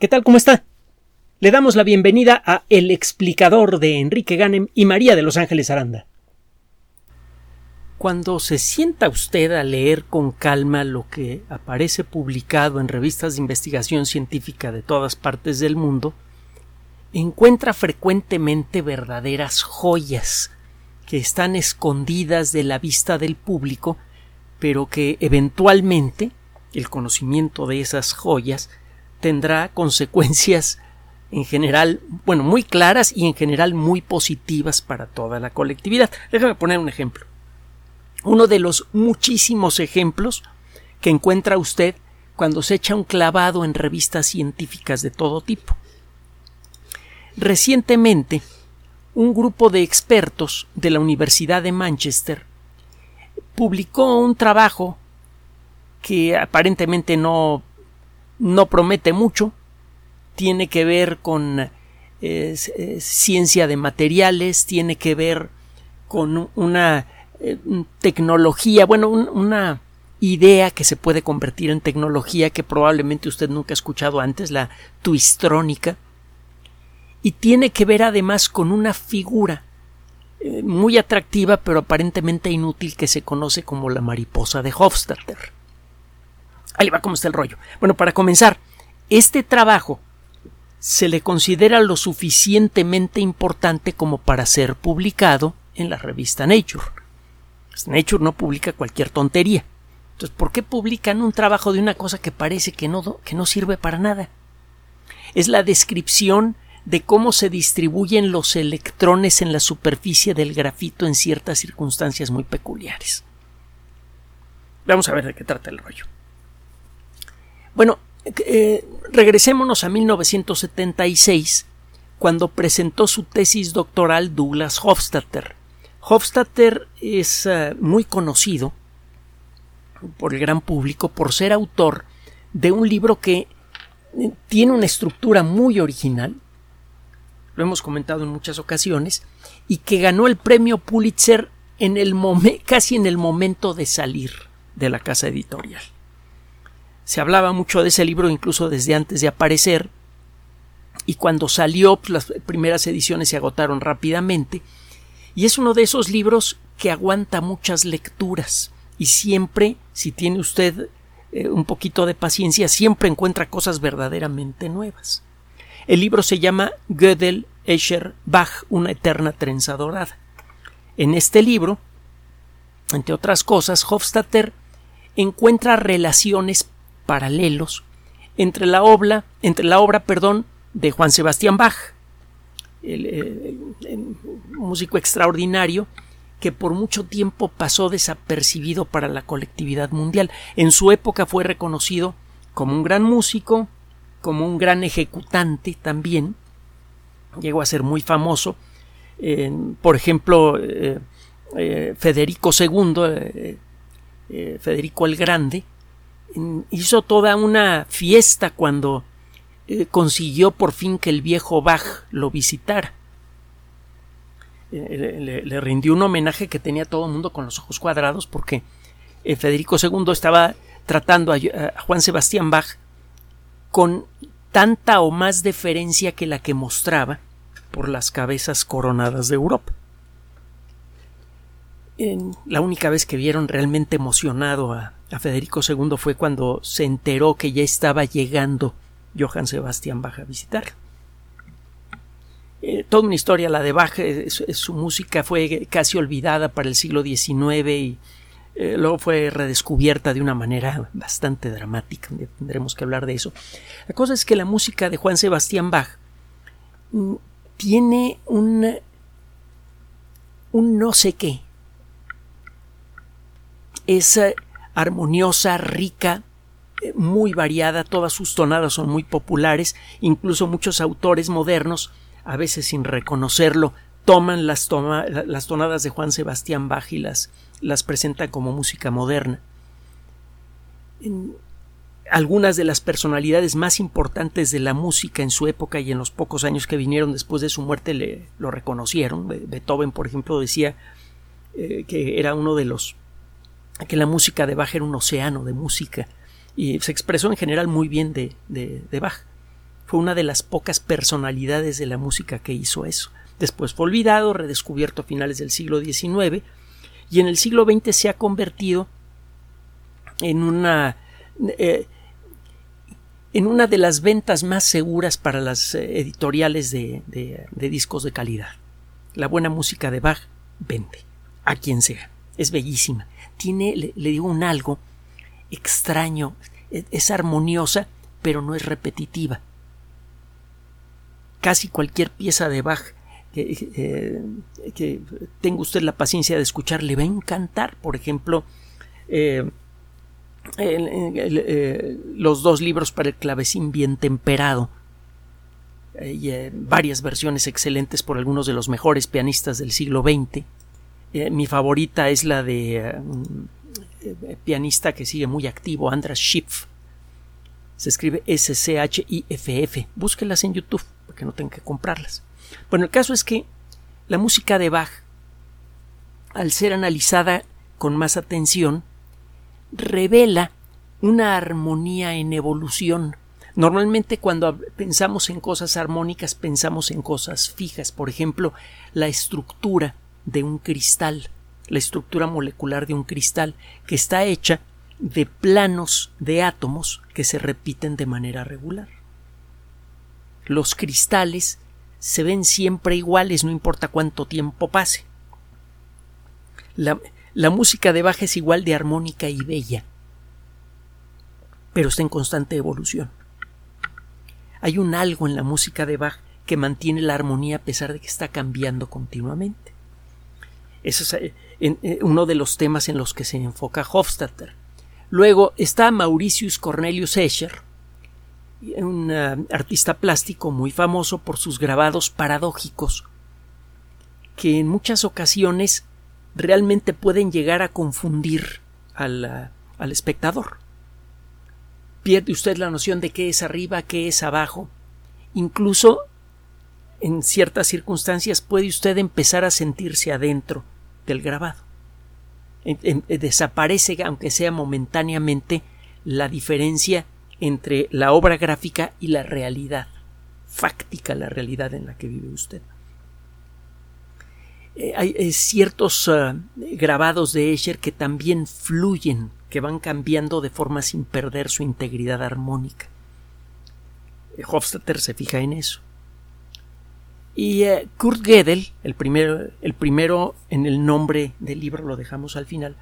¿Qué tal? ¿Cómo está? Le damos la bienvenida a El explicador de Enrique Ganem y María de Los Ángeles Aranda. Cuando se sienta usted a leer con calma lo que aparece publicado en revistas de investigación científica de todas partes del mundo, encuentra frecuentemente verdaderas joyas que están escondidas de la vista del público, pero que eventualmente el conocimiento de esas joyas tendrá consecuencias en general, bueno, muy claras y en general muy positivas para toda la colectividad. Déjame poner un ejemplo. Uno de los muchísimos ejemplos que encuentra usted cuando se echa un clavado en revistas científicas de todo tipo. Recientemente, un grupo de expertos de la Universidad de Manchester publicó un trabajo que aparentemente no no promete mucho, tiene que ver con eh, ciencia de materiales, tiene que ver con una eh, tecnología, bueno, una idea que se puede convertir en tecnología que probablemente usted nunca ha escuchado antes, la twistrónica, y tiene que ver además con una figura eh, muy atractiva pero aparentemente inútil que se conoce como la mariposa de Hofstadter. Ahí va cómo está el rollo. Bueno, para comenzar, este trabajo se le considera lo suficientemente importante como para ser publicado en la revista Nature. Pues, Nature no publica cualquier tontería. Entonces, ¿por qué publican un trabajo de una cosa que parece que no, que no sirve para nada? Es la descripción de cómo se distribuyen los electrones en la superficie del grafito en ciertas circunstancias muy peculiares. Vamos a ver de qué trata el rollo. Bueno, eh, regresémonos a 1976, cuando presentó su tesis doctoral Douglas Hofstadter. Hofstadter es eh, muy conocido por el gran público por ser autor de un libro que eh, tiene una estructura muy original, lo hemos comentado en muchas ocasiones, y que ganó el premio Pulitzer en el casi en el momento de salir de la casa editorial. Se hablaba mucho de ese libro incluso desde antes de aparecer y cuando salió pues, las primeras ediciones se agotaron rápidamente y es uno de esos libros que aguanta muchas lecturas y siempre, si tiene usted eh, un poquito de paciencia, siempre encuentra cosas verdaderamente nuevas. El libro se llama Gödel, Escher, Bach, una eterna trenza dorada. En este libro, entre otras cosas, Hofstadter encuentra relaciones paralelos entre la obra, entre la obra, perdón, de Juan Sebastián Bach, el, músico extraordinario que por mucho tiempo pasó desapercibido para la colectividad mundial. En su época fue reconocido como un gran músico, como un gran ejecutante también. Llegó a ser muy famoso. por ejemplo, eh, eh, Federico II, eh, Federico el Grande, hizo toda una fiesta cuando eh, consiguió por fin que el viejo Bach lo visitara. Eh, le, rindió un homenaje que tenía todo el mundo con los ojos cuadrados porque eh, Federico II estaba tratando a, a Juan Sebastián Bach con tanta o más deferencia que la que mostraba por las cabezas coronadas de Europa. la única vez que vieron realmente emocionado a, a Federico II fue cuando se enteró que ya estaba llegando Johann Sebastian Bach a visitar. Eh, toda una historia la de Bach, eh, su, música fue casi olvidada para el siglo XIX y eh, luego fue redescubierta de una manera bastante dramática. Tendremos que hablar de eso. La cosa es que la música de Juan Sebastián Bach mm, tiene un, un no sé qué. Es armoniosa, rica, eh, muy variada, todas sus tonadas son muy populares, incluso muchos autores modernos, a veces sin reconocerlo, toman las, tonadas de Juan Sebastián Bach y las, las presentan como música moderna. algunas de las personalidades más importantes de la música en su época y en los pocos años que vinieron después de su muerte le, lo reconocieron. Beethoven, por ejemplo, decía eh, que era uno de los que la música de Bach era un océano de música y se expresó en general muy bien de, de, Bach. Fue una de las pocas personalidades de la música que hizo eso. Después fue olvidado, redescubierto a finales del siglo XIX y en el siglo XX se ha convertido en una eh, en una de las ventas más seguras para las eh, editoriales de, discos de calidad. La buena música de Bach vende, a quien sea. Es bellísima. Tiene, le, digo un algo extraño, e, es, armoniosa, pero no es repetitiva. Casi cualquier pieza de Bach que, eh, tenga usted la paciencia de escuchar le va a encantar. Por ejemplo, eh, eh, los dos libros para el clavecín bien temperado y eh, varias versiones excelentes por algunos de los mejores pianistas del siglo XX. Eh, mi favorita es la de un pianista que sigue muy activo, Andras Schiff. Se escribe S-C-H-I-F-F. Búsquelas en YouTube, porque no tengo que comprarlas. Bueno, el caso es que la música de Bach, al ser analizada con más atención, revela una armonía en evolución. Normalmente cuando pensamos en cosas armónicas pensamos en cosas fijas, por ejemplo, la estructura de un cristal, la estructura molecular de un cristal, que está hecha de planos de átomos que se repiten de manera regular. Los cristales se ven siempre iguales, no importa cuánto tiempo pase. La, la música de Bach es igual de armónica y bella, pero está en constante evolución. Hay un algo en la música de Bach que mantiene la armonía a pesar de que está cambiando continuamente. Eso es eh, eh, uno de los temas en los que se enfoca Hofstadter. Luego está Mauritius Cornelius Escher, un eh, artista plástico muy famoso por sus grabados paradójicos, que en muchas ocasiones realmente pueden llegar a confundir al, al espectador. Pierde usted la noción de qué es arriba, qué es abajo. Incluso en ciertas circunstancias puede usted empezar a sentirse adentro del grabado. Desaparece, aunque sea momentáneamente, la diferencia entre la obra gráfica y la realidad, fáctica la realidad en la que vive usted. Eh, hay eh, ciertos grabados de Escher que también fluyen, que van cambiando de forma sin perder su integridad armónica. Eh, Hofstadter se fija en eso. Y Kurt Gödel, el primero, el primero en el nombre del libro, lo dejamos al final,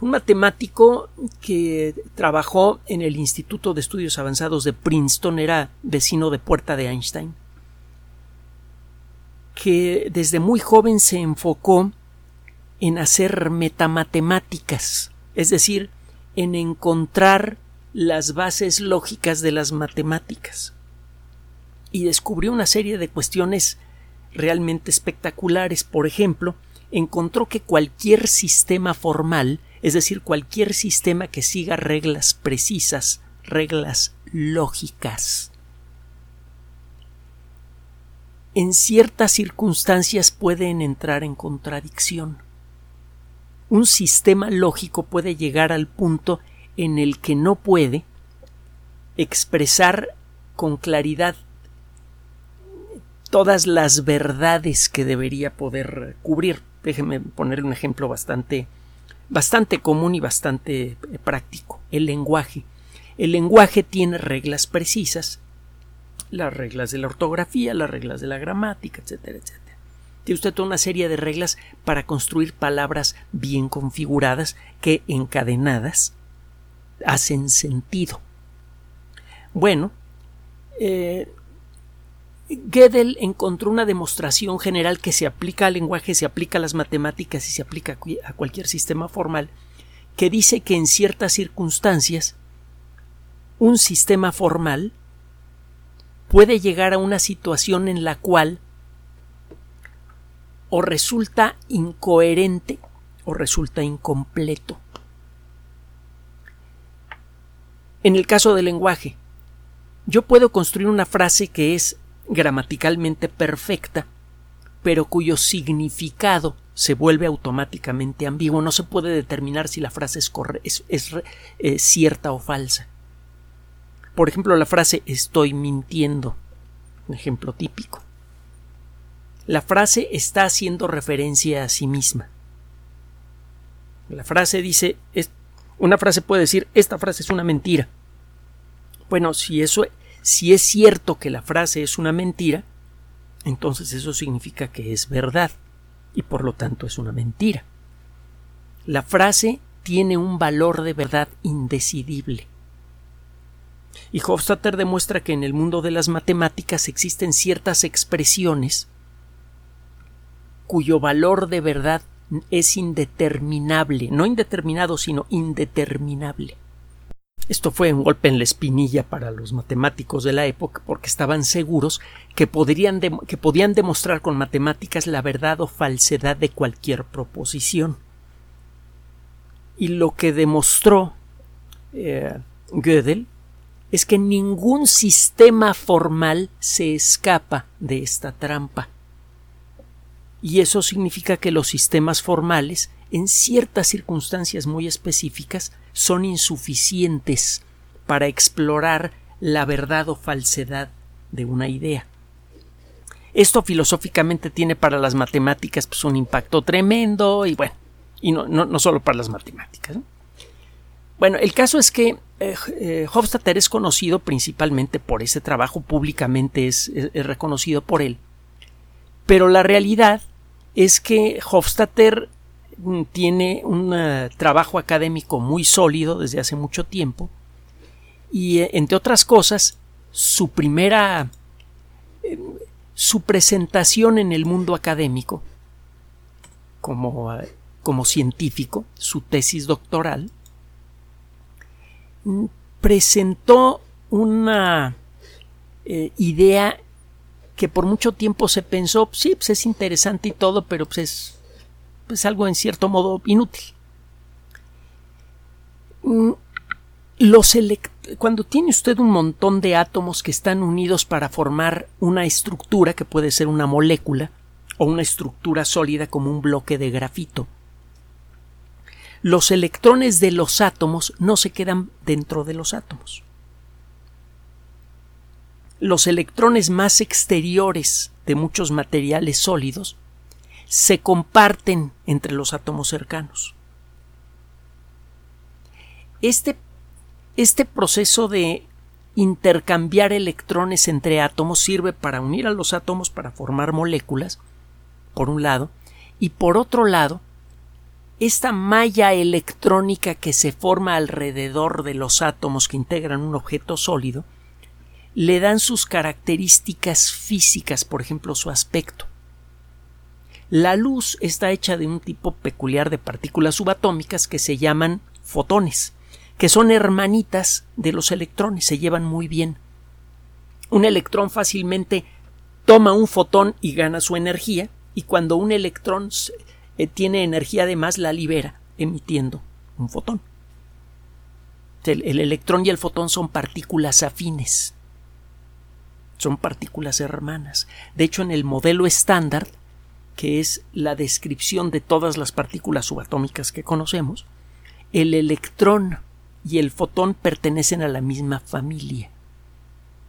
un matemático que trabajó en el Instituto de Estudios Avanzados de Princeton, era vecino de puerta de Einstein que desde muy joven se enfocó en hacer metamatemáticas, es decir, en encontrar las bases lógicas de las matemáticas. Y descubrió una serie de cuestiones realmente espectaculares. Por ejemplo, encontró que cualquier sistema formal, es decir, cualquier sistema que siga reglas precisas, reglas lógicas, en ciertas circunstancias pueden entrar en contradicción. Un sistema lógico puede llegar al punto en el que no puede expresar con claridad todas las verdades que debería poder cubrir. Déjeme poner un ejemplo bastante bastante común y bastante eh, práctico, el lenguaje. El lenguaje tiene reglas precisas las reglas de la ortografía, las reglas de la gramática, etcétera, etcétera. Tiene usted toda una serie de reglas para construir palabras bien configuradas que encadenadas hacen sentido. Bueno, eh, Gödel encontró una demostración general que se aplica al lenguaje, se aplica a las matemáticas y se aplica a cualquier sistema formal, que dice que en ciertas circunstancias un sistema formal puede llegar a una situación en la cual o resulta incoherente o resulta incompleto. En el caso del lenguaje, yo puedo construir una frase que es gramaticalmente perfecta, pero cuyo significado se vuelve automáticamente ambiguo. No se puede determinar si la frase es, es, es eh, cierta o falsa. Por ejemplo, la frase estoy mintiendo. Un ejemplo típico. La frase está haciendo referencia a sí misma. La frase dice, una frase puede decir, esta frase es una mentira. Bueno, si eso, si es cierto que la frase es una mentira, entonces eso significa que es verdad y por lo tanto es una mentira. La frase tiene un valor de verdad indecidible. Y Hofstadter demuestra que en el mundo de las matemáticas existen ciertas expresiones cuyo valor de verdad es indeterminable, no indeterminado, sino indeterminable. Esto fue un golpe en la espinilla para los matemáticos de la época porque estaban seguros que, que podían demostrar con matemáticas la verdad o falsedad de cualquier proposición. Y lo que demostró eh, Gödel es que ningún sistema formal se escapa de esta trampa. Y eso significa que los sistemas formales, en ciertas circunstancias muy específicas, son insuficientes para explorar la verdad o falsedad de una idea. Esto filosóficamente tiene para las matemáticas pues, un impacto tremendo y bueno, y no, no, solo para las matemáticas. Bueno, el caso es que eh, eh, Hofstadter es conocido principalmente por ese trabajo, públicamente es, reconocido por él. Pero la realidad es que Hofstadter mm, tiene un eh, trabajo académico muy sólido desde hace mucho tiempo y, entre otras cosas, su primera su presentación en el mundo académico como como científico, su tesis doctoral, mm, presentó una eh, idea que por mucho tiempo se pensó, sí, pues es interesante y todo, pero pues es pues algo en cierto modo inútil. Mm, los cuando tiene usted un montón de átomos que están unidos para formar una estructura que puede ser una molécula o una estructura sólida como un bloque de grafito, los electrones de los átomos no se quedan dentro de los átomos. Los electrones más exteriores de muchos materiales sólidos se comparten entre los átomos cercanos. Este, este proceso de intercambiar electrones entre átomos sirve para unir a los átomos para formar moléculas, por un lado, y por otro lado, esta malla electrónica que se forma alrededor de los átomos que integran un objeto sólido le dan sus características físicas, por ejemplo, su aspecto. La luz está hecha de un tipo peculiar de partículas subatómicas que se llaman fotones, que son hermanitas de los electrones, se llevan muy bien. Un electrón fácilmente toma un fotón y gana su energía, y cuando un electrón eh, tiene energía además la libera emitiendo un fotón. El, el, electrón y el fotón son partículas afines. Son partículas hermanas. De hecho, en el modelo estándar, que es la descripción de todas las partículas subatómicas que conocemos, el electrón y el fotón pertenecen a la misma familia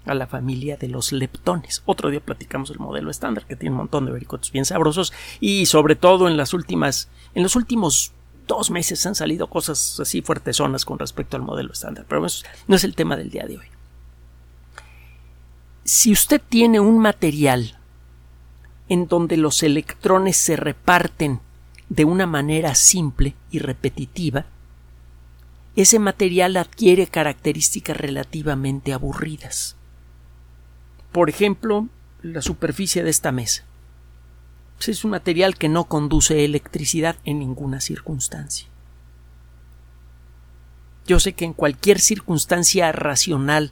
a la familia de los leptones. Otro día platicamos el modelo estándar que tiene un montón de vericotos bien sabrosos y sobre todo en las últimas en los últimos dos meses han salido cosas así fuertesonas con respecto al modelo estándar, pero eso no es el tema del día de hoy. Si usted tiene un material en donde los electrones se reparten de una manera simple y repetitiva, ese material adquiere características relativamente aburridas. Por ejemplo, la superficie de esta mesa. Pues es un material que no conduce electricidad en ninguna circunstancia. Yo sé que en cualquier circunstancia racional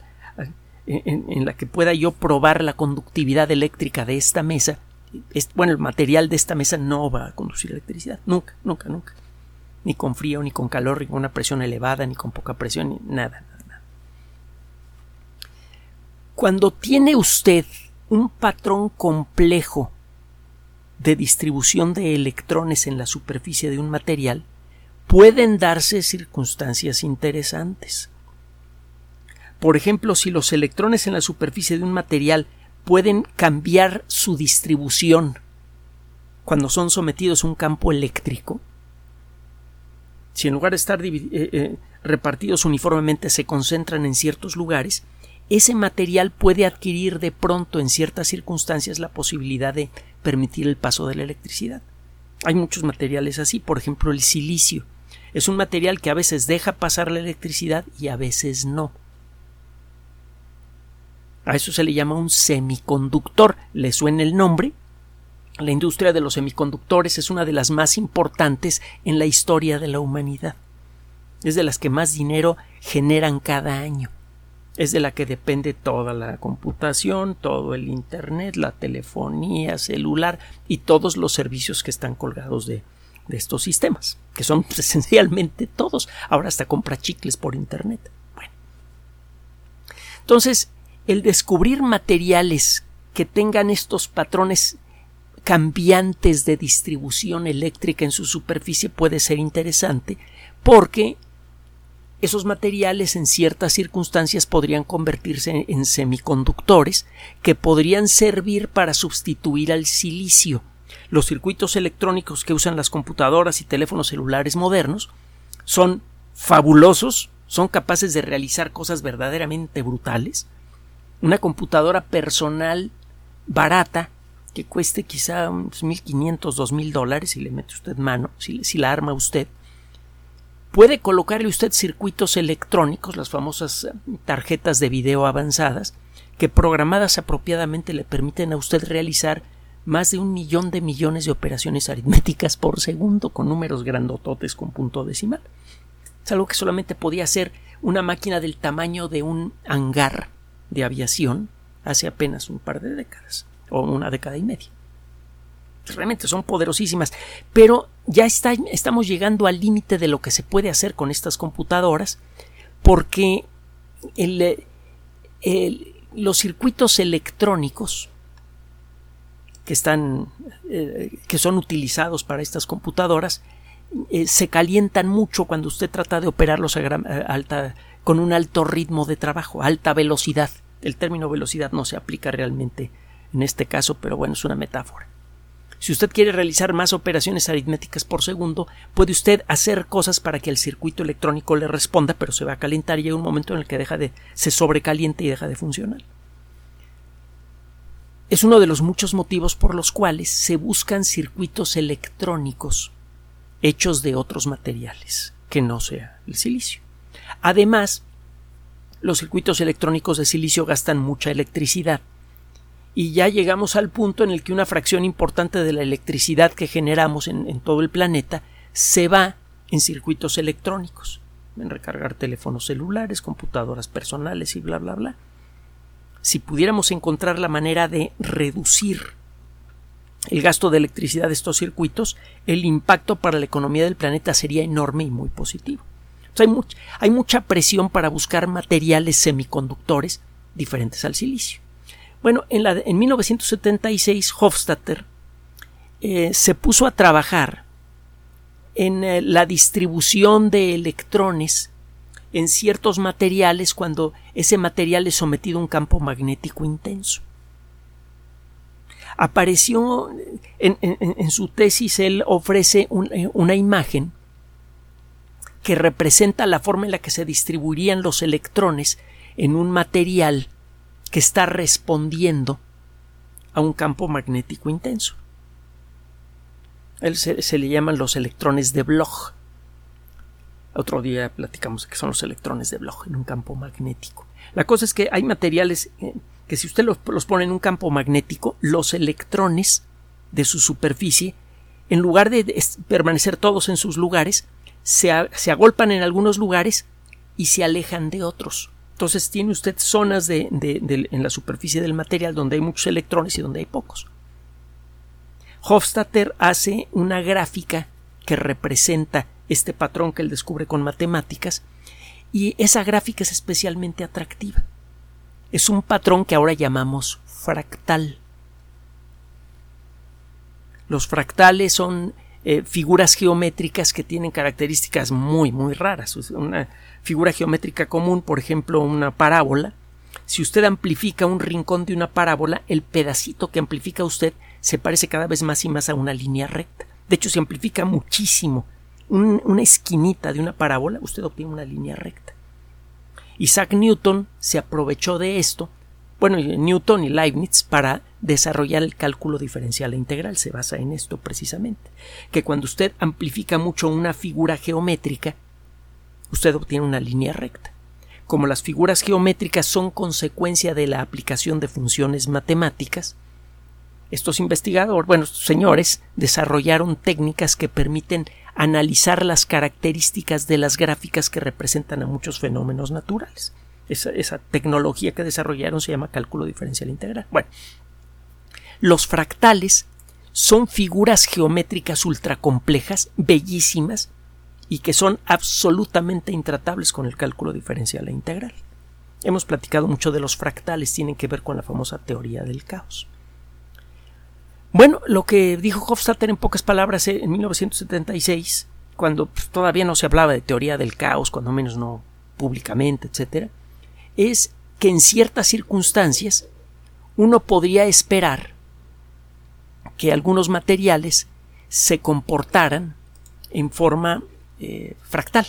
en, la que pueda yo probar la conductividad eléctrica de esta mesa, bueno, el material de esta mesa no va a conducir electricidad. Nunca, nunca, nunca. Ni con frío, ni con calor, ni con una presión elevada, ni con poca presión, ni nada. Cuando tiene usted un patrón complejo de distribución de electrones en la superficie de un material, pueden darse circunstancias interesantes. Por ejemplo, si los electrones en la superficie de un material pueden cambiar su distribución cuando son sometidos a un campo eléctrico, si en lugar de estar eh, eh, repartidos uniformemente se concentran en ciertos lugares, ese material puede adquirir de pronto en ciertas circunstancias la posibilidad de permitir el paso de la electricidad. Hay muchos materiales así, por ejemplo el silicio. Es un material que a veces deja pasar la electricidad y a veces no. A eso se le llama un semiconductor. ¿Le suena el nombre? La industria de los semiconductores es una de las más importantes en la historia de la humanidad. Es de las que más dinero generan cada año. Es de la que depende toda la computación, todo el Internet, la telefonía celular y todos los servicios que están colgados de, de estos sistemas, que son esencialmente todos. Ahora hasta compra chicles por Internet. Bueno. Entonces, el descubrir materiales que tengan estos patrones cambiantes de distribución eléctrica en su superficie puede ser interesante porque esos materiales en ciertas circunstancias podrían convertirse en semiconductores que podrían servir para sustituir al silicio. Los circuitos electrónicos que usan las computadoras y teléfonos celulares modernos son fabulosos, son capaces de realizar cosas verdaderamente brutales. Una computadora personal barata que cueste quizá unos 1.500, 2.000 dólares si le mete usted mano, si, si la arma usted, puede colocarle usted circuitos electrónicos, las famosas eh, tarjetas de video avanzadas, que programadas apropiadamente le permiten a usted realizar más de un millón de millones de operaciones aritméticas por segundo con números grandototes con punto decimal. Es algo que solamente podía hacer una máquina del tamaño de un hangar de aviación hace apenas un par de décadas o una década y media. Realmente son poderosísimas, pero ya está, estamos llegando al límite de lo que se puede hacer con estas computadoras, porque los circuitos electrónicos que están eh, que son utilizados para estas computadoras eh, se calientan mucho cuando usted trata de operarlos con un alto ritmo de trabajo, alta velocidad. El término velocidad no se aplica realmente en este caso, pero bueno, es una metáfora. Si usted quiere realizar más operaciones aritméticas por segundo, puede usted hacer cosas para que el circuito electrónico le responda, pero se va a calentar y llega un momento en el que deja de se sobrecaliente y deja de funcionar. Es uno de los muchos motivos por los cuales se buscan circuitos electrónicos hechos de otros materiales que no sea el silicio. Además, los circuitos electrónicos de silicio gastan mucha electricidad y ya llegamos al punto en el que una fracción importante de la electricidad que generamos en, todo el planeta se va en circuitos electrónicos, en recargar teléfonos celulares, computadoras personales y bla bla bla. Si pudiéramos encontrar la manera de reducir el gasto de electricidad de estos circuitos, el impacto para la economía del planeta sería enorme y muy positivo. Hay, mucha presión para buscar materiales semiconductores diferentes al silicio. Bueno, en, la, en 1976 Hofstadter eh, se puso a trabajar en eh, la distribución de electrones en ciertos materiales cuando ese material es sometido a un campo magnético intenso. Apareció en, su tesis, él ofrece eh, una imagen que representa la forma en la que se distribuirían los electrones en un material que está respondiendo a un campo magnético intenso. Él se, le llaman los electrones de Bloch. Otro día platicamos qué son los electrones de Bloch en un campo magnético. La cosa es que hay materiales eh, que si usted los, pone en un campo magnético, los electrones de su superficie, en lugar de permanecer todos en sus lugares, se, agolpan en algunos lugares y se alejan de otros. Entonces tiene usted zonas de, en la superficie del material donde hay muchos electrones y donde hay pocos. Hofstadter hace una gráfica que representa este patrón que él descubre con matemáticas y esa gráfica es especialmente atractiva. Es un patrón que ahora llamamos fractal. Los fractales son eh, figuras geométricas que tienen características muy, muy raras. Una figura geométrica común, por ejemplo, una parábola. Si usted amplifica un rincón de una parábola, el pedacito que amplifica usted se parece cada vez más y más a una línea recta. De hecho, se amplifica muchísimo una esquinita de una parábola, usted obtiene una línea recta. Isaac Newton se aprovechó de esto, bueno, Newton y Leibniz, para desarrollar el cálculo diferencial e integral. Se basa en esto precisamente, que cuando usted amplifica mucho una figura geométrica, usted obtiene una línea recta. Como las figuras geométricas son consecuencia de la aplicación de funciones matemáticas, estos investigadores, bueno, estos señores, desarrollaron técnicas que permiten analizar las características de las gráficas que representan a muchos fenómenos naturales. Esa, tecnología que desarrollaron se llama cálculo diferencial integral. Bueno, los fractales son figuras geométricas ultracomplejas, bellísimas, y que son absolutamente intratables con el cálculo diferencial e integral. Hemos platicado mucho de los fractales, tienen que ver con la famosa teoría del caos. Bueno, lo que dijo Hofstadter en pocas palabras eh, en 1976, cuando pues, todavía no se hablaba de teoría del caos, cuando menos no públicamente, etc., es que en ciertas circunstancias uno podría esperar que algunos materiales se comportaran en forma eh, fractal.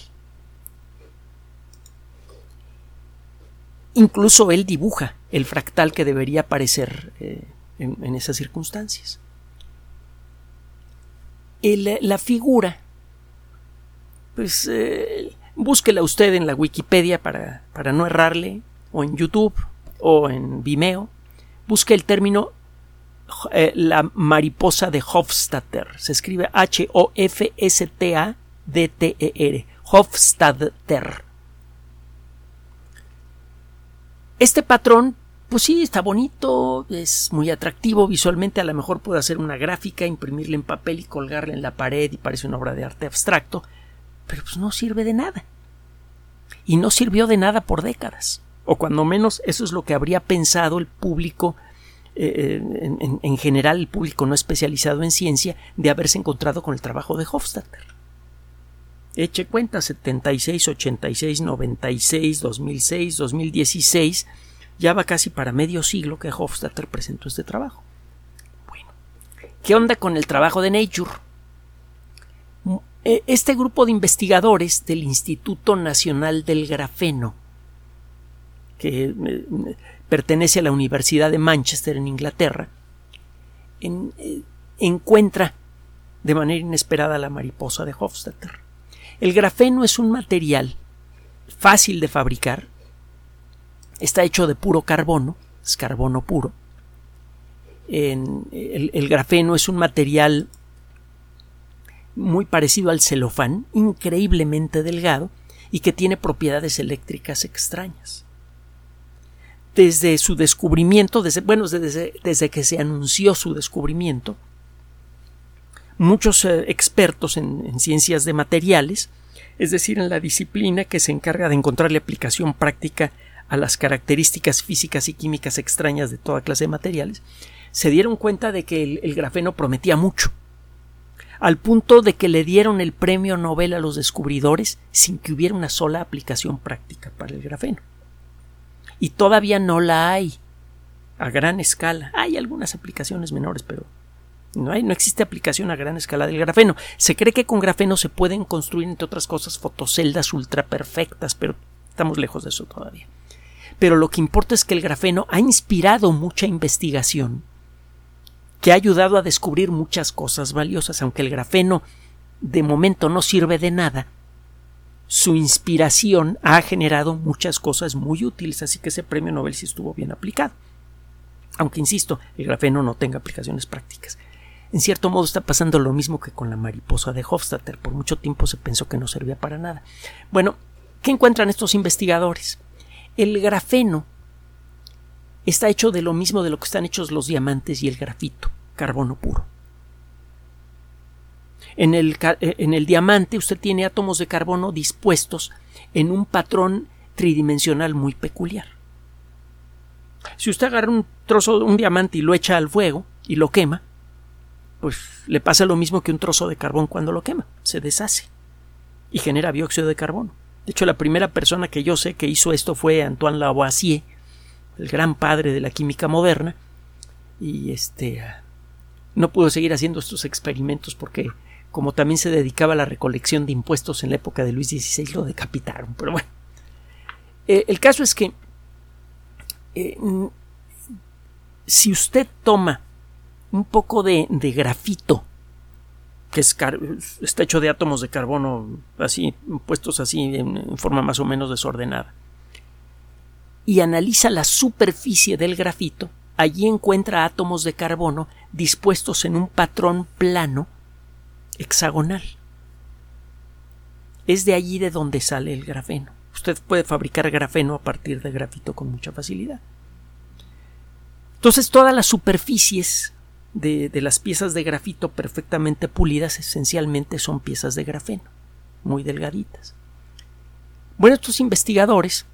Incluso él dibuja el fractal que debería aparecer eh, en, esas circunstancias. la figura, pues eh, búsquela usted en la Wikipedia para, para no errarle, o en YouTube, o en Vimeo. Busque el término eh, la mariposa de Hofstadter. Se escribe H-O-F-S-T-A-D-T-E-R. Hofstadter. Este patrón pues sí, está bonito, es muy atractivo visualmente, a lo mejor puedo hacer una gráfica, imprimirla en papel y colgarla en la pared y parece una obra de arte abstracto, pero pues no sirve de nada. Y no sirvió de nada por décadas. O cuando menos eso es lo que habría pensado el público, eh, en, en, general el público no especializado en ciencia, de haberse encontrado con el trabajo de Hofstadter. Eche cuenta 76, 86, 96, 2006, 2016 ya va casi para medio siglo que Hofstadter presentó este trabajo. Bueno, ¿qué onda con el trabajo de Nature? E, este grupo de investigadores del Instituto Nacional del Grafeno, que eh, pertenece a la Universidad de Manchester en Inglaterra, eh, encuentra de manera inesperada la mariposa de Hofstadter. El grafeno es un material fácil de fabricar, está hecho de puro carbono, es carbono puro. el, grafeno es un material muy parecido al celofán, increíblemente delgado y que tiene propiedades eléctricas extrañas. Desde su descubrimiento, desde, bueno, desde, que se anunció su descubrimiento, muchos eh, expertos en ciencias de materiales, es decir, en la disciplina que se encarga de encontrarle aplicación práctica a las características físicas y químicas extrañas de toda clase de materiales, se dieron cuenta de que el, grafeno prometía mucho, al punto de que le dieron el premio Nobel a los descubridores sin que hubiera una sola aplicación práctica para el grafeno. Y todavía no la hay a gran escala. Hay algunas aplicaciones menores, pero no, hay, no existe aplicación a gran escala del grafeno. Se cree que con grafeno se pueden construir, entre otras cosas, fotoceldas ultra perfectas, pero estamos lejos de eso todavía pero lo que importa es que el grafeno ha inspirado mucha investigación que ha ayudado a descubrir muchas cosas valiosas, aunque el grafeno de momento no sirve de nada, su inspiración ha generado muchas cosas muy útiles, así que ese premio Nobel sí estuvo bien aplicado. Aunque, insisto, el grafeno no tenga aplicaciones prácticas. En cierto modo está pasando lo mismo que con la mariposa de Hofstadter. Por mucho tiempo se pensó que no servía para nada. Bueno, ¿qué encuentran estos investigadores? El grafeno está hecho de lo mismo de lo que están hechos los diamantes y el grafito, carbono puro. En el, eh, en el, diamante usted tiene átomos de carbono dispuestos en un patrón tridimensional muy peculiar. Si usted agarra un trozo de un diamante y lo echa al fuego y lo quema, pues le pasa lo mismo que un trozo de carbón cuando lo quema, se deshace y genera dióxido de carbono. De hecho, la primera persona que yo sé que hizo esto fue Antoine Lavoisier, el gran padre de la química moderna, y este no pudo seguir haciendo estos experimentos porque como también se dedicaba a la recolección de impuestos en la época de Luis XVI, lo decapitaron. Pero bueno, eh, el caso es que eh, si usted toma un poco de, grafito, que es está hecho de átomos de carbono así, puestos así en forma más o menos desordenada, y analiza la superficie del grafito, allí encuentra átomos de carbono dispuestos en un patrón plano hexagonal. Es de allí de donde sale el grafeno. Usted puede fabricar grafeno a partir de grafito con mucha facilidad. Entonces todas las superficies de, de, las piezas de grafito perfectamente pulidas esencialmente son piezas de grafeno, muy delgaditas. Bueno, estos investigadores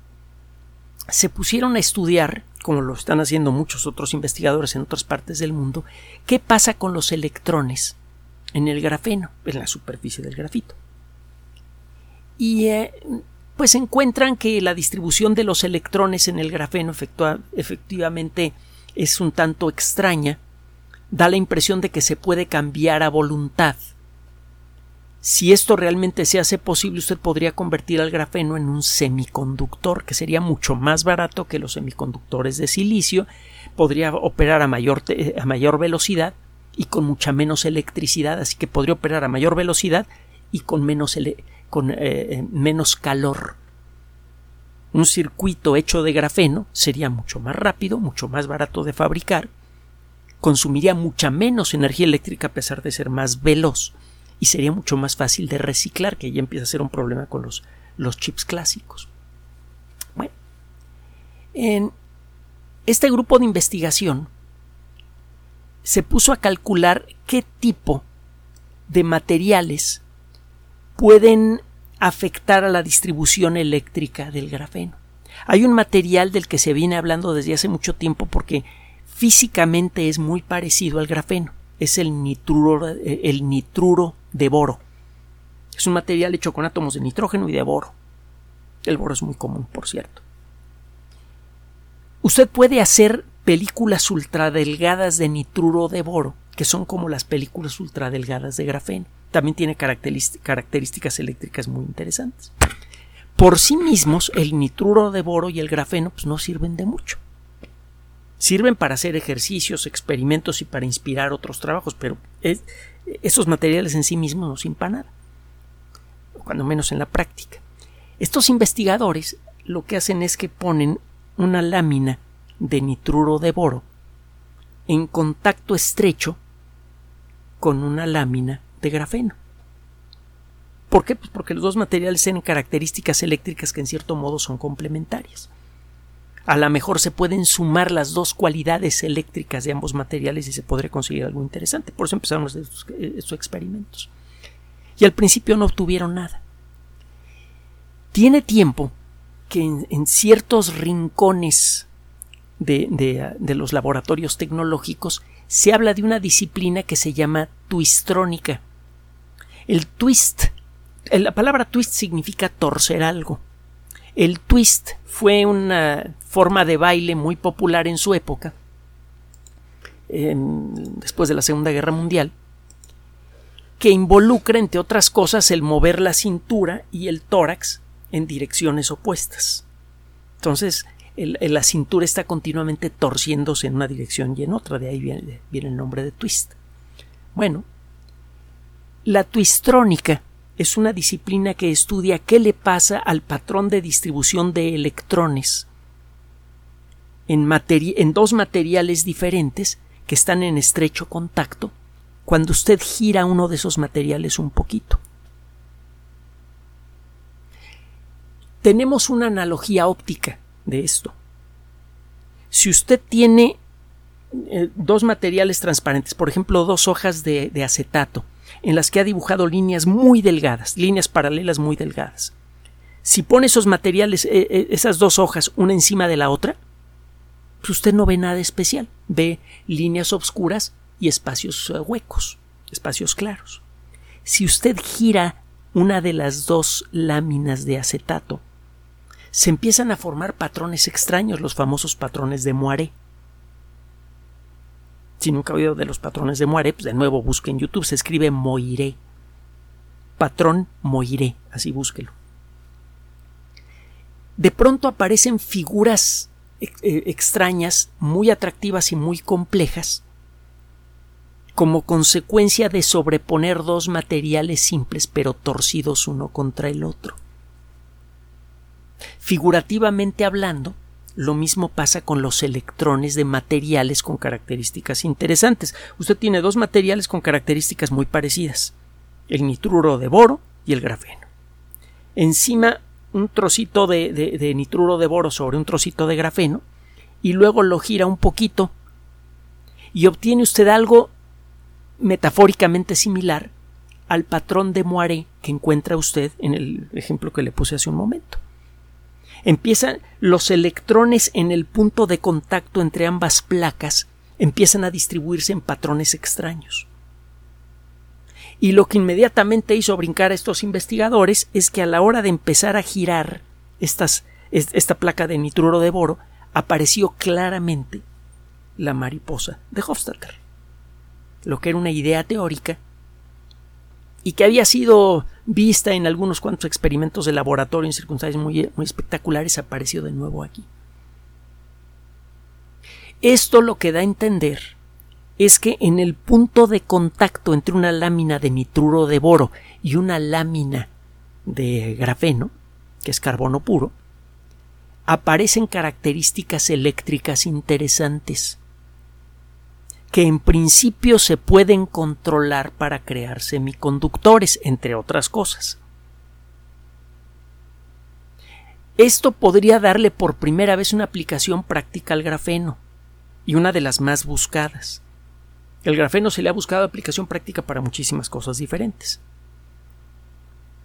se pusieron a estudiar, como lo están haciendo muchos otros investigadores en otras partes del mundo, qué pasa con los electrones en el grafeno, en la superficie del grafito. Y eh, pues encuentran que la distribución de los electrones en el grafeno efectivamente es un tanto extraña, da la impresión de que se puede cambiar a voluntad. Si esto realmente se hace posible, usted podría convertir al grafeno en un semiconductor, que sería mucho más barato que los semiconductores de silicio, podría operar a mayor, a mayor velocidad y con mucha menos electricidad, así que podría operar a mayor velocidad y con menos, con, eh, menos calor. Un circuito hecho de grafeno sería mucho más rápido, mucho más barato de fabricar, consumiría mucha menos energía eléctrica a pesar de ser más veloz y sería mucho más fácil de reciclar, que ya empieza a ser un problema con los, los chips clásicos. Bueno, en este grupo de investigación se puso a calcular qué tipo de materiales pueden afectar a la distribución eléctrica del grafeno. Hay un material del que se viene hablando desde hace mucho tiempo porque físicamente es muy parecido al grafeno. Es el nitruro, el nitruro de boro. Es un material hecho con átomos de nitrógeno y de boro. El boro es muy común, por cierto. Usted puede hacer películas ultradelgadas de nitruro de boro, que son como las películas ultradelgadas de grafeno. También tiene características eléctricas muy interesantes. Por sí mismos, el nitruro de boro y el grafeno pues, no sirven de mucho. Sirven para hacer ejercicios, experimentos y para inspirar otros trabajos, pero esos materiales en sí mismos no sirven para nada, cuando menos en la práctica. Estos investigadores lo que hacen es que ponen una lámina de nitruro de boro en contacto estrecho con una lámina de grafeno. ¿Por qué? Pues porque los dos materiales tienen características eléctricas que en cierto modo son complementarias. A lo mejor se pueden sumar las dos cualidades eléctricas de ambos materiales y se podría conseguir algo interesante. Por eso empezaron estos, estos experimentos. Y al principio no obtuvieron nada. Tiene tiempo que en, ciertos rincones de, los laboratorios tecnológicos se habla de una disciplina que se llama twistrónica. El twist, la palabra twist significa torcer algo. El twist fue una forma de baile muy popular en su época, después de la Segunda Guerra Mundial, que involucra, entre otras cosas, el mover la cintura y el tórax en direcciones opuestas. Entonces, la cintura está continuamente torciéndose en una dirección y en otra, de ahí viene, viene el nombre de twist. Bueno, la twistrónica es una disciplina que estudia qué le pasa al patrón de distribución de electrones en, en, dos materiales diferentes que están en estrecho contacto cuando usted gira uno de esos materiales un poquito. Tenemos una analogía óptica de esto. Si usted tiene eh, dos materiales transparentes, por ejemplo, dos hojas de, acetato, en las que ha dibujado líneas muy delgadas, líneas paralelas muy delgadas. Si pone esos materiales, eh, eh, esas dos hojas, una encima de la otra, pues usted no ve nada especial, ve líneas oscuras y espacios huecos. espacios claros. Si usted gira una de las dos láminas de acetato, se empiezan a formar patrones extraños, los famosos patrones de Moiré. Si nunca ha oído de los patrones de Moiré, pues de nuevo busque en YouTube, se escribe Moiré. Patrón Moiré, así búsquelo. De pronto aparecen figuras eh, extrañas, muy atractivas y muy complejas, como consecuencia de sobreponer dos materiales simples pero torcidos uno contra el otro. Figurativamente hablando, lo mismo pasa con los electrones de materiales con características interesantes. Usted tiene dos materiales con características muy parecidas, el nitruro de boro y el grafeno. Encima un trocito de, nitruro de boro sobre un trocito de grafeno y luego lo gira un poquito y obtiene usted algo metafóricamente similar al patrón de Moiré que encuentra usted en el ejemplo que le puse hace un momento. Empiezan los electrones en el punto de contacto entre ambas placas empiezan a distribuirse en patrones extraños. Y lo que inmediatamente hizo brincar a estos investigadores es que a la hora de empezar a girar esta placa de nitruro de boro, apareció claramente la mariposa de Hofstadter. Lo que era una idea teórica y que había sido vista en algunos cuantos experimentos de laboratorio en circunstancias muy, muy espectaculares, apareció de nuevo aquí. Esto lo que da a entender es que en el punto de contacto entre una lámina de nitruro de boro y una lámina de grafeno, que es carbono puro, aparecen características eléctricas interesantes que en principio se pueden controlar para crear semiconductores, entre otras cosas. Esto podría darle por primera vez una aplicación práctica al grafeno y una de las más buscadas. El grafeno se le ha buscado aplicación práctica para muchísimas cosas diferentes.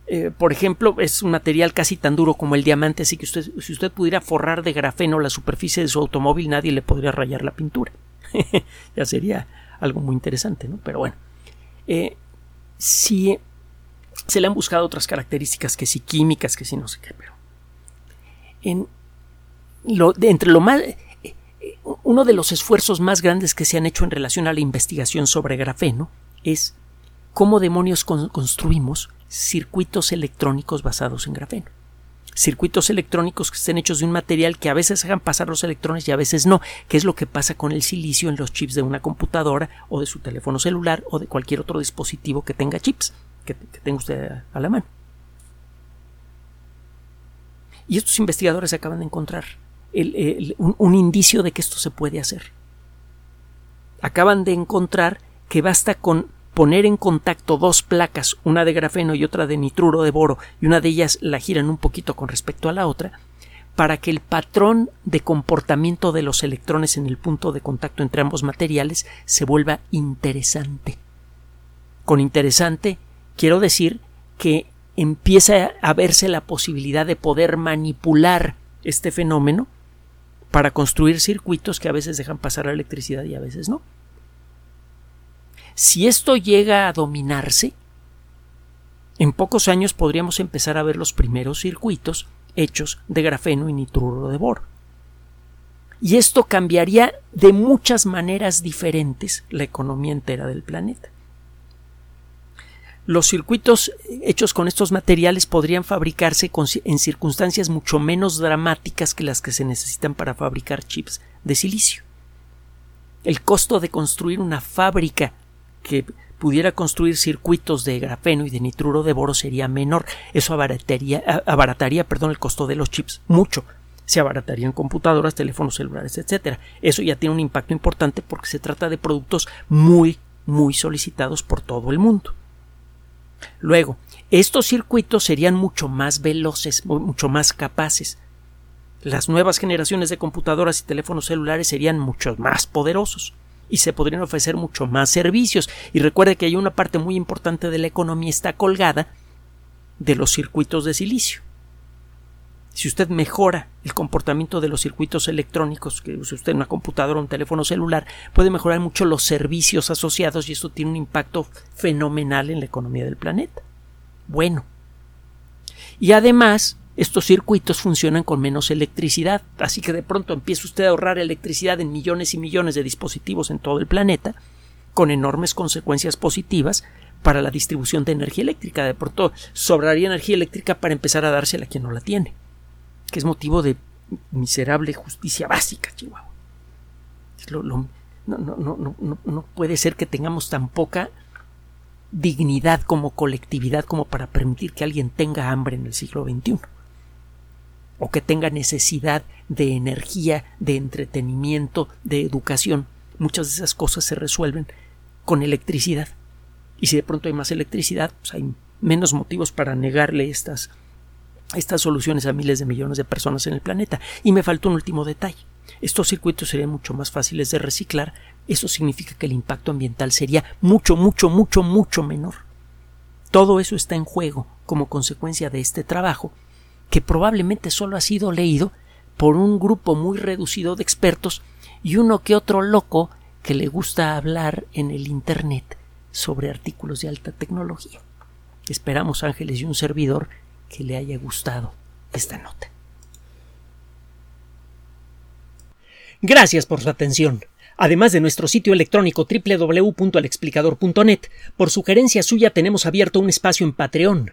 Eh, por ejemplo, es un material casi tan duro como el diamante, así que si usted pudiera forrar de grafeno la superficie de su automóvil, nadie le podría rayar la pintura. ya sería algo muy interesante, ¿no? Pero bueno, eh, si se le han buscado otras características que sí químicas, que sí no sé qué, pero entre lo más uno de los esfuerzos más grandes que se han hecho en relación a la investigación sobre grafeno es cómo demonios construimos circuitos electrónicos basados en grafeno. Circuitos electrónicos que estén hechos de un material que a veces hagan pasar los electrones y a veces no, que es lo que pasa con el silicio en los chips de una computadora o de su teléfono celular o de cualquier otro dispositivo que tenga chips, que, tenga usted a la mano. Y estos investigadores acaban de encontrar un, indicio de que esto se puede hacer. Acaban de encontrar que basta con poner en contacto dos placas, una de grafeno y otra de nitruro de boro, y una de ellas la giran un poquito con respecto a la otra, para que el patrón de comportamiento de los electrones en el punto de contacto entre ambos materiales se vuelva interesante. Con interesante quiero decir que empieza a verse la posibilidad de poder manipular este fenómeno para construir circuitos que a veces dejan pasar la electricidad y a veces no. Si esto llega a dominarse, en pocos años podríamos empezar a ver los primeros circuitos hechos de grafeno y nitruro de boro. Y esto cambiaría de muchas maneras diferentes la economía entera del planeta. Los circuitos hechos con estos materiales podrían fabricarse en circunstancias mucho menos dramáticas que las que se necesitan para fabricar chips de silicio. El costo de construir una fábrica que pudiera construir circuitos de grafeno y de nitruro de boro sería menor. Eso abarataría, abarataría perdón, el costo de los chips mucho. Se abaratarían computadoras, teléfonos celulares, etc. Eso ya tiene un impacto importante porque se trata de productos muy, muy solicitados por todo el mundo. Luego, estos circuitos serían mucho más veloces, mucho más capaces. Las nuevas generaciones de computadoras y teléfonos celulares serían mucho más poderosos y se podrían ofrecer mucho más servicios. Y recuerde que hay una parte muy importante de la economía está colgada de los circuitos de silicio. Si usted mejora el comportamiento de los circuitos electrónicos que use usted una computadora o un teléfono celular, puede mejorar mucho los servicios asociados y eso tiene un impacto fenomenal en la economía del planeta. Bueno. Y además, estos circuitos funcionan con menos electricidad, así que de pronto empieza usted a ahorrar electricidad en millones y millones de dispositivos en todo el planeta, con enormes consecuencias positivas para la distribución de energía eléctrica. De pronto sobraría energía eléctrica para empezar a dársela a quien no la tiene que es motivo de miserable justicia básica, Chihuahua. no, no, puede ser que tengamos tan poca dignidad como colectividad como para permitir que alguien tenga hambre en el siglo XXI o que tenga necesidad de energía, de entretenimiento, de educación. Muchas de esas cosas se resuelven con electricidad. Y si de pronto hay más electricidad, pues hay menos motivos para negarle estas estas soluciones a miles de millones de personas en el planeta. Y me faltó un último detalle. Estos circuitos serían mucho más fáciles de reciclar. Eso significa que el impacto ambiental sería mucho, mucho, mucho, mucho menor. Todo eso está en juego como consecuencia de este trabajo, que probablemente solo ha sido leído por un grupo muy reducido de expertos y uno que otro loco que le gusta hablar en el Internet sobre artículos de alta tecnología. Esperamos, Ángeles y un servidor, que le haya gustado esta nota. Gracias por su atención. Además de nuestro sitio electrónico www.alexplicador.net, por sugerencia suya tenemos abierto un espacio en Patreon,